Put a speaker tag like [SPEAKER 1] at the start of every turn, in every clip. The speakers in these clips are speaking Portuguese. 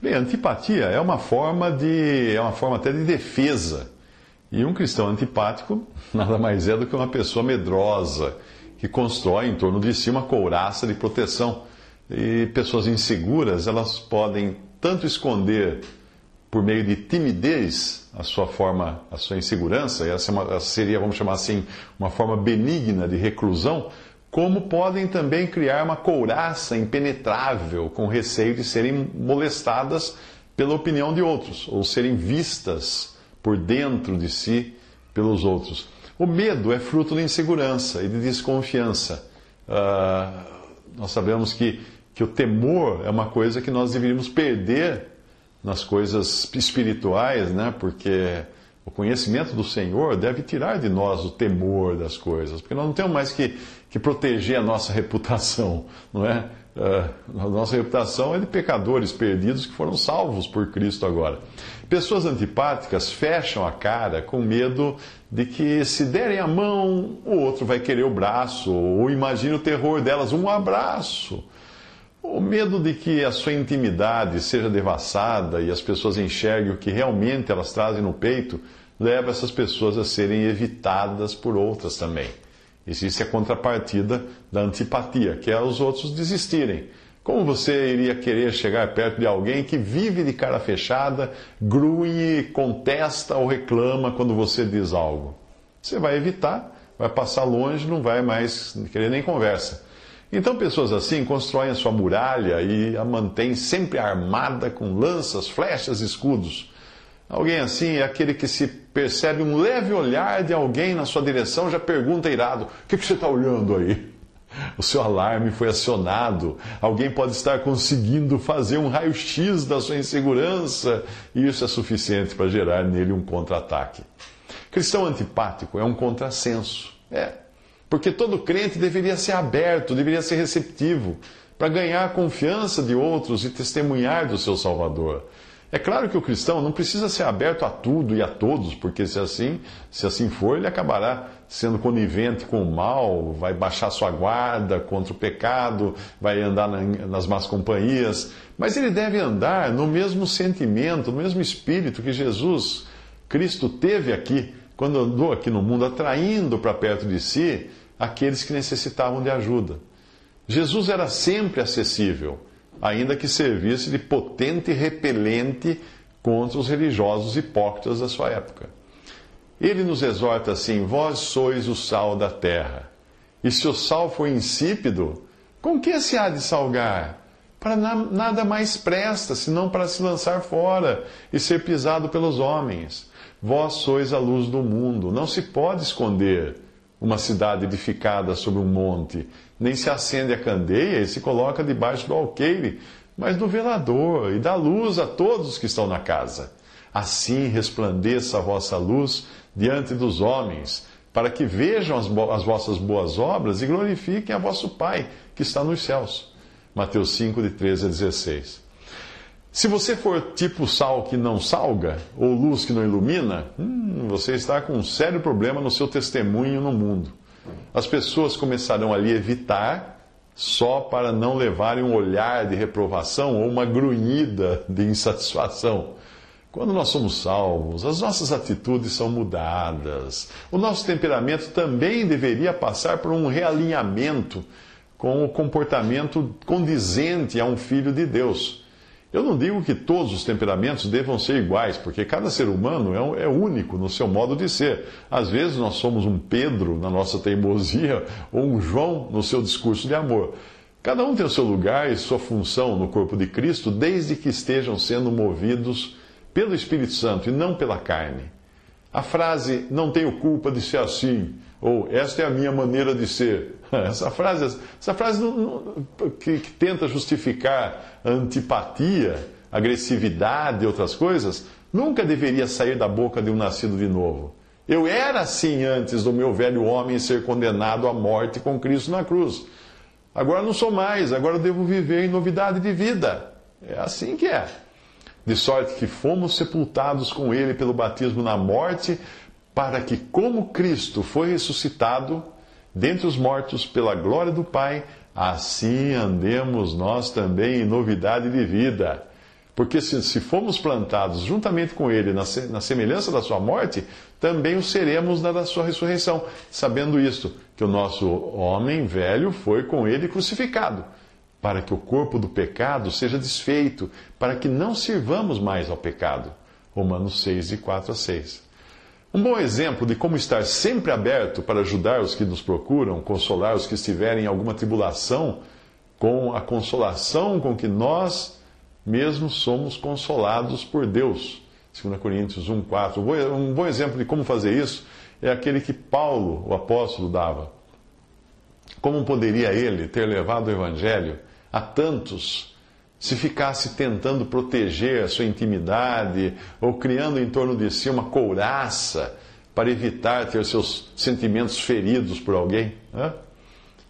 [SPEAKER 1] Bem, antipatia é uma forma de é uma forma até de defesa. E um cristão antipático nada mais é do que uma pessoa medrosa que constrói em torno de si uma couraça de proteção. E pessoas inseguras, elas podem tanto esconder por meio de timidez a sua forma, a sua insegurança, e essa é uma- essa seria, vamos chamar assim, uma forma benigna de reclusão, como podem também criar uma couraça impenetrável com receio de serem molestadas pela opinião de outros, ou serem vistas por dentro de si pelos outros. O medo é fruto de insegurança e de desconfiança. Ah, nós sabemos que, que o temor é uma coisa que nós deveríamos perder nas coisas espirituais, né? Porque o conhecimento do Senhor deve tirar de nós o temor das coisas, porque nós não temos mais que, que proteger a nossa reputação, não é? Ah, a nossa reputação é de pecadores perdidos que foram salvos por Cristo agora. Pessoas antipáticas fecham a cara com medo de que se derem a mão, o outro vai querer o braço, ou imagina o terror delas, um abraço. O medo de que a sua intimidade seja devassada e as pessoas enxerguem o que realmente elas trazem no peito leva essas pessoas a serem evitadas por outras também. Existe a contrapartida da antipatia, que é os outros desistirem. Como você iria querer chegar perto de alguém que vive de cara fechada, grunhe, contesta ou reclama quando você diz algo? Você vai evitar, vai passar longe, não vai mais querer nem conversa. Então, pessoas assim constroem a sua muralha e a mantêm sempre armada com lanças, flechas, escudos. Alguém assim é aquele que se percebe um leve olhar de alguém na sua direção já pergunta irado: O que, que você está olhando aí? O seu alarme foi acionado. Alguém pode estar conseguindo fazer um raio-x da sua insegurança e isso é suficiente para gerar nele um contra-ataque. Cristão antipático é um contrassenso. É. Porque todo crente deveria ser aberto, deveria ser receptivo, para ganhar a confiança de outros e testemunhar do seu Salvador. É claro que o cristão não precisa ser aberto a tudo e a todos, porque se assim, se assim for, ele acabará sendo conivente com o mal, vai baixar sua guarda contra o pecado, vai andar na- nas más companhias. Mas ele deve andar no mesmo sentimento, no mesmo espírito que Jesus, Cristo, teve aqui, quando andou aqui no mundo, atraindo para perto de si aqueles que necessitavam de ajuda. Jesus era sempre acessível, ainda que servisse de potente repelente contra os religiosos hipócritas da sua época. Ele nos exorta assim: Vós sois o sal da terra. E se o sal for insípido, com que se há de salgar? Para na- nada mais presta, senão para se lançar fora e ser pisado pelos homens. Vós sois a luz do mundo. Não se pode esconder uma cidade edificada sobre um monte, nem se acende a candeia e se coloca debaixo do alqueire, mas do velador, e dá luz a todos os que estão na casa. Assim resplandeça a vossa luz diante dos homens, para que vejam as, as vossas boas obras e glorifiquem a vosso Pai que está nos céus. Mateus 5, de 13 a 16. Se você for tipo sal que não salga, ou luz que não ilumina, hum, você está com um sério problema no seu testemunho no mundo. As pessoas começarão a lhe evitar só para não levarem um olhar de reprovação ou uma grunhida de insatisfação. Quando nós somos salvos, as nossas atitudes são mudadas. O nosso temperamento também deveria passar por um realinhamento com o comportamento condizente a um filho de Deus. Eu não digo que todos os temperamentos devam ser iguais, porque cada ser humano é, um- é único no seu modo de ser. Às vezes nós somos um Pedro na nossa teimosia ou um João no seu discurso de amor. Cada um tem o seu lugar e sua função no corpo de Cristo, desde que estejam sendo movidos pelo Espírito Santo e não pela carne. A frase não tenho culpa de ser assim, ou esta é a minha maneira de ser. Essa frase, essa frase não, não, que, que tenta justificar antipatia, agressividade e outras coisas, nunca deveria sair da boca de um nascido de novo. Eu era assim antes do meu velho homem ser condenado à morte com Cristo na cruz. Agora não sou mais, agora devo viver em novidade de vida. É assim que é. De sorte que fomos sepultados com ele pelo batismo na morte, para que, como Cristo foi ressuscitado dentre os mortos pela glória do Pai, assim andemos nós também em novidade de vida. Porque se, se fomos plantados juntamente com Ele na, na semelhança da Sua morte, também o seremos na da Sua ressurreição, sabendo isto, que o nosso homem velho foi com Ele crucificado, para que o corpo do pecado seja desfeito, para que não sirvamos mais ao pecado. Romanos 6, de 4 a 6. Um bom exemplo de como estar sempre aberto para ajudar os que nos procuram, consolar os que estiverem em alguma tribulação, com a consolação com que nós mesmo somos consolados por Deus. 2 Coríntios 1, 4. Um bom exemplo de como fazer isso é aquele que Paulo, o apóstolo, dava. Como poderia ele ter levado o evangelho a tantos se ficasse tentando proteger a sua intimidade ou criando em torno de si uma couraça para evitar ter seus sentimentos feridos por alguém?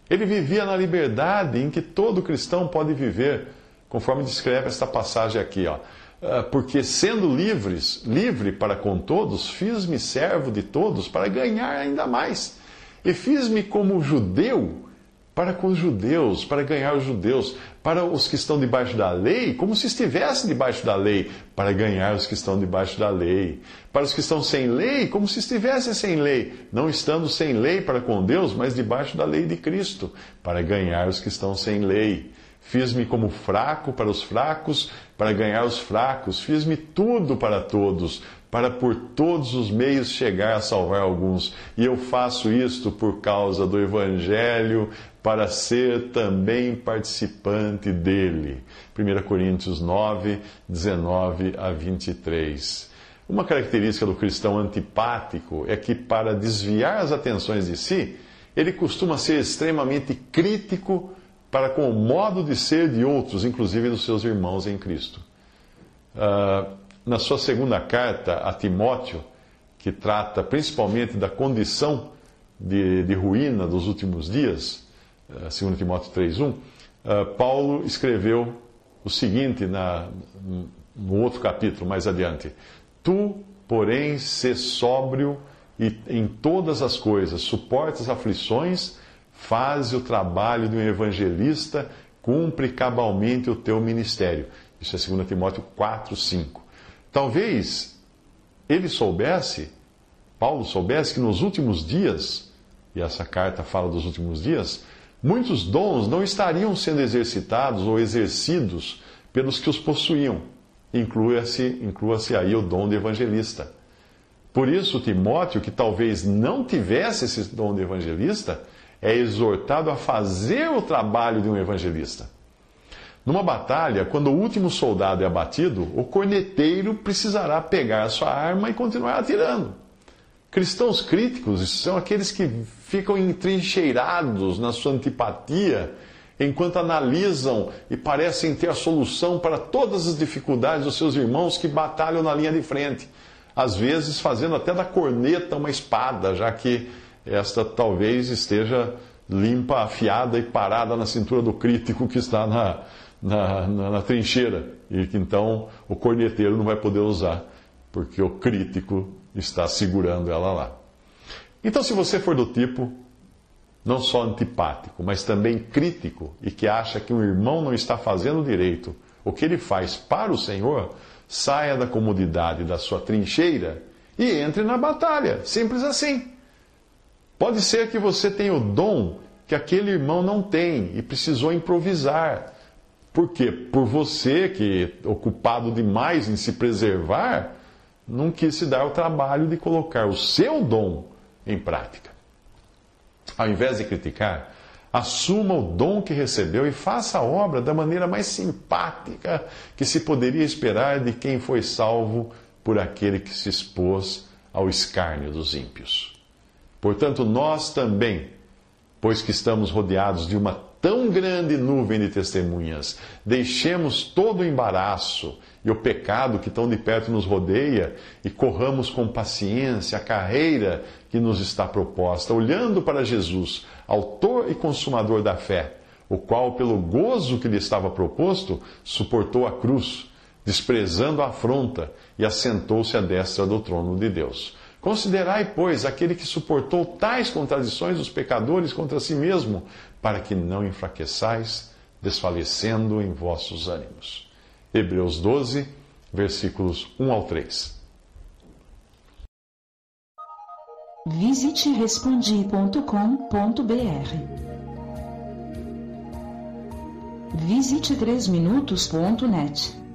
[SPEAKER 1] Ele vivia na liberdade em que todo cristão pode viver conforme descreve esta passagem aqui, ó. Ah, porque sendo livres, livre para com todos, fiz-me servo de todos para ganhar ainda mais. E fiz-me como judeu para com os judeus, para ganhar os judeus, para os que estão debaixo da lei, como se estivessem debaixo da lei, para ganhar os que estão debaixo da lei, para os que estão sem lei, como se estivessem sem lei, não estando sem lei para com Deus, mas debaixo da lei de Cristo, para ganhar os que estão sem lei. Fiz-me como fraco para os fracos, para ganhar os fracos. Fiz-me tudo para todos, para por todos os meios chegar a salvar alguns. E eu faço isto por causa do Evangelho, para ser também participante dele. 1 Coríntios 9, 19 a 23. Uma característica do cristão antipático é que, para desviar as atenções de si, ele costuma ser extremamente crítico para com o modo de ser de outros, inclusive dos seus irmãos em Cristo. Uh, na sua segunda carta a Timóteo, que trata principalmente da condição de, de ruína dos últimos dias, 2 Timóteo 3,1, uh, Paulo escreveu o seguinte na, no outro capítulo, mais adiante: Tu, porém, sê sóbrio e em todas as coisas, suporta as aflições Faze o trabalho de um evangelista, cumpre cabalmente o teu ministério. Isso é 2 Timóteo 4, 5. Talvez ele soubesse, Paulo soubesse, que nos últimos dias, e essa carta fala dos últimos dias, muitos dons não estariam sendo exercitados ou exercidos pelos que os possuíam. Inclua-se inclua aí o dom de evangelista. Por isso, Timóteo, que talvez não tivesse esse dom de evangelista, é exortado a fazer o trabalho de um evangelista. Numa batalha, quando o último soldado é abatido, o corneteiro precisará pegar sua arma e continuar atirando. Cristãos críticos são aqueles que ficam entrincheirados na sua antipatia enquanto analisam e parecem ter a solução para todas as dificuldades dos seus irmãos que batalham na linha de frente, às vezes fazendo até da corneta uma espada, já que esta talvez esteja limpa, afiada e parada na cintura do crítico que está na, na, na, na trincheira. E que então o corneteiro não vai poder usar, porque o crítico está segurando ela lá. Então, se você for do tipo não só antipático, mas também crítico e que acha que um irmão não está fazendo direito o que ele faz para o Senhor, saia da comodidade da sua trincheira e entre na batalha. Simples assim. Pode ser que você tenha o dom que aquele irmão não tem e precisou improvisar. Por quê? Por você, que ocupado demais em se preservar, não quis se dar o trabalho de colocar o seu dom em prática. Ao invés de criticar, Assuma o dom que recebeu e faça a obra da maneira mais simpática que se poderia esperar de quem foi salvo por aquele que se expôs ao escárnio dos ímpios. Portanto, nós também, pois que estamos rodeados de uma tão grande nuvem de testemunhas, deixemos todo o embaraço e o pecado que tão de perto nos rodeia e corramos com paciência a carreira que nos está proposta, olhando para Jesus, Autor e Consumador da fé, o qual, pelo gozo que lhe estava proposto, suportou a cruz, desprezando a afronta e assentou-se à destra do trono de Deus. Considerai, pois, aquele que suportou tais contradições dos pecadores contra si mesmo, para que não enfraqueçais, desfalecendo em vossos ânimos. Hebreus 12, versículos 1 ao 3.
[SPEAKER 2] Visite respondi.com.br. Visite 3minutos.net.